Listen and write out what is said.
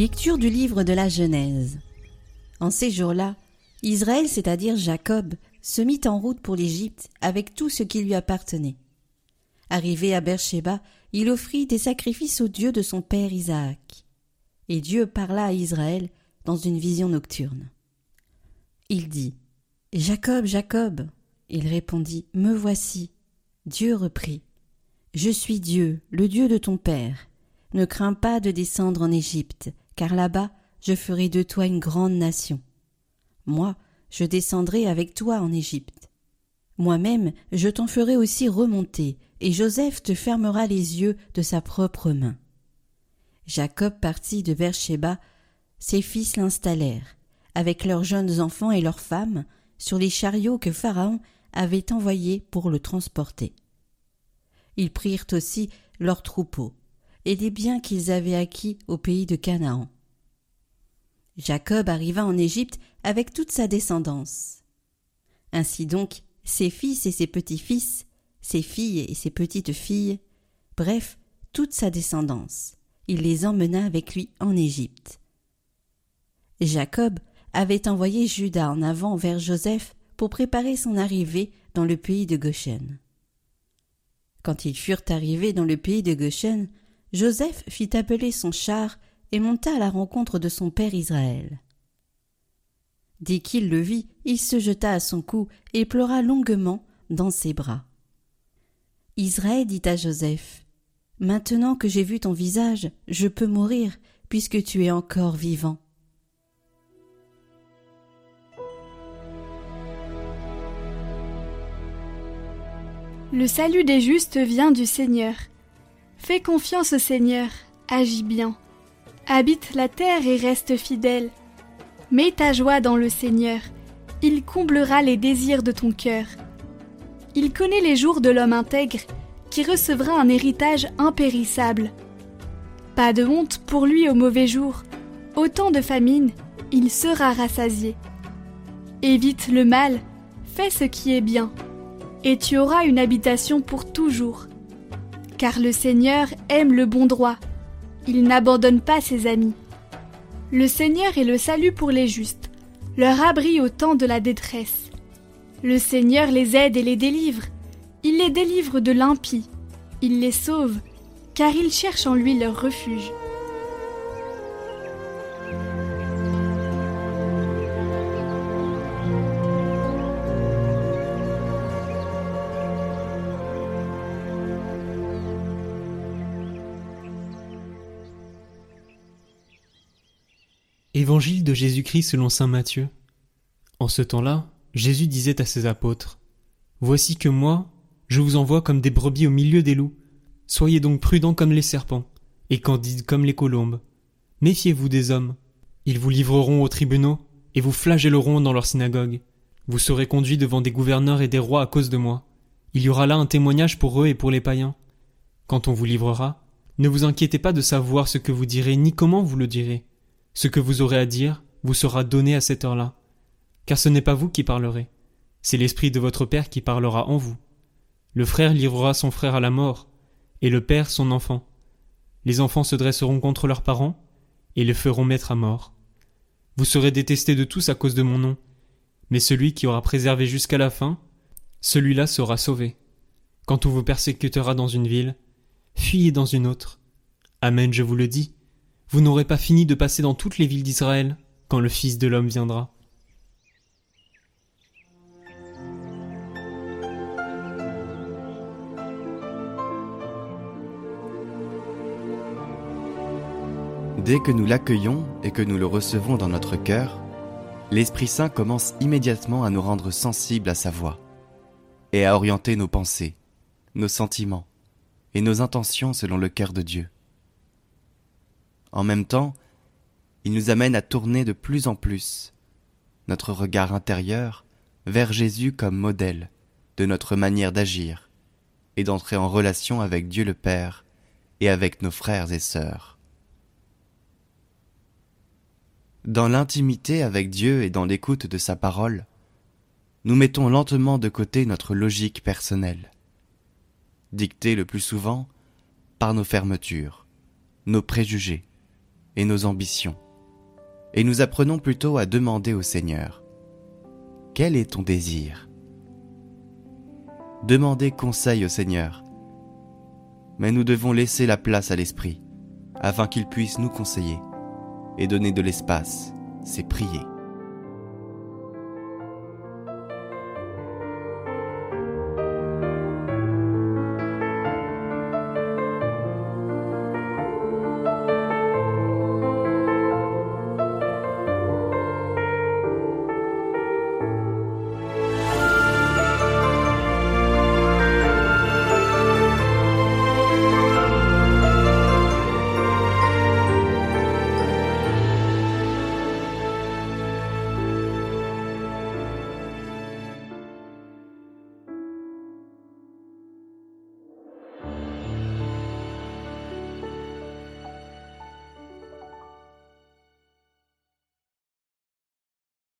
Lecture du livre de la Genèse. En ces jours-là, Israël, c'est-à-dire Jacob, se mit en route pour l'Égypte avec tout ce qui lui appartenait. Arrivé à Beersheba, il offrit des sacrifices au Dieu de son père Isaac. Et Dieu parla à Israël dans une vision nocturne. Il dit Jacob, Jacob. Il répondit Me voici. Dieu reprit Je suis Dieu, le Dieu de ton père. Ne crains pas de descendre en Égypte, car là-bas je ferai de toi une grande nation. Moi, je descendrai avec toi en Égypte. Moi-même, je t'en ferai aussi remonter, et Joseph te fermera les yeux de sa propre main. Jacob partit de Beersheba, ses fils l'installèrent, avec leurs jeunes enfants et leurs femmes, sur les chariots que Pharaon avait envoyés pour le transporter. Ils prirent aussi leurs troupeaux, et des biens qu'ils avaient acquis au pays de Canaan. Jacob arriva en Égypte avec toute sa descendance. Ainsi donc, ses fils et ses petits-fils, ses filles et ses petites-filles, bref, toute sa descendance, il les emmena avec lui en Égypte. Jacob avait envoyé Judas en avant vers Joseph pour préparer son arrivée dans le pays de Goshen. Quand ils furent arrivés dans le pays de Goshen, Joseph fit appeler son char et monta à la rencontre de son père Israël. Dès qu'il le vit, il se jeta à son cou et pleura longuement dans ses bras. Israël dit à Joseph Maintenant que j'ai vu ton visage, je peux mourir, puisque tu es encore vivant. Le salut des justes vient du Seigneur. Fais confiance au Seigneur, agis bien. Habite la terre et reste fidèle. Mets ta joie dans le Seigneur, il comblera les désirs de ton cœur. Il connaît les jours de l'homme intègre, qui recevra un héritage impérissable. Pas de honte pour lui au mauvais jour, au temps de famine, il sera rassasié. Évite le mal, fais ce qui est bien, et tu auras une habitation pour toujours car le Seigneur aime le bon droit. Il n'abandonne pas ses amis. Le Seigneur est le salut pour les justes, leur abri au temps de la détresse. Le Seigneur les aide et les délivre. Il les délivre de l'impie. Il les sauve, car ils cherchent en lui leur refuge. Évangile de Jésus-Christ selon saint Matthieu. En ce temps-là, Jésus disait à ses apôtres Voici que moi, je vous envoie comme des brebis au milieu des loups. Soyez donc prudents comme les serpents, et candides comme les colombes. Méfiez-vous des hommes. Ils vous livreront aux tribunaux, et vous flagelleront dans leurs synagogues. Vous serez conduits devant des gouverneurs et des rois à cause de moi. Il y aura là un témoignage pour eux et pour les païens. Quand on vous livrera, ne vous inquiétez pas de savoir ce que vous direz ni comment vous le direz ce que vous aurez à dire vous sera donné à cette heure-là. Car ce n'est pas vous qui parlerez, c'est l'Esprit de votre Père qui parlera en vous. Le frère livrera son frère à la mort, et le Père son enfant. Les enfants se dresseront contre leurs parents, et les feront mettre à mort. Vous serez détestés de tous à cause de mon nom, mais celui qui aura préservé jusqu'à la fin, celui-là sera sauvé. Quand on vous persécutera dans une ville, fuyez dans une autre. Amen, je vous le dis. Vous n'aurez pas fini de passer dans toutes les villes d'Israël quand le Fils de l'homme viendra. Dès que nous l'accueillons et que nous le recevons dans notre cœur, l'Esprit Saint commence immédiatement à nous rendre sensibles à sa voix et à orienter nos pensées, nos sentiments et nos intentions selon le cœur de Dieu. En même temps, il nous amène à tourner de plus en plus notre regard intérieur vers Jésus comme modèle de notre manière d'agir et d'entrer en relation avec Dieu le Père et avec nos frères et sœurs. Dans l'intimité avec Dieu et dans l'écoute de sa parole, nous mettons lentement de côté notre logique personnelle, dictée le plus souvent par nos fermetures, nos préjugés et nos ambitions, et nous apprenons plutôt à demander au Seigneur Quel est ton désir? Demandez conseil au Seigneur, mais nous devons laisser la place à l'Esprit, afin qu'il puisse nous conseiller et donner de l'espace, c'est prier.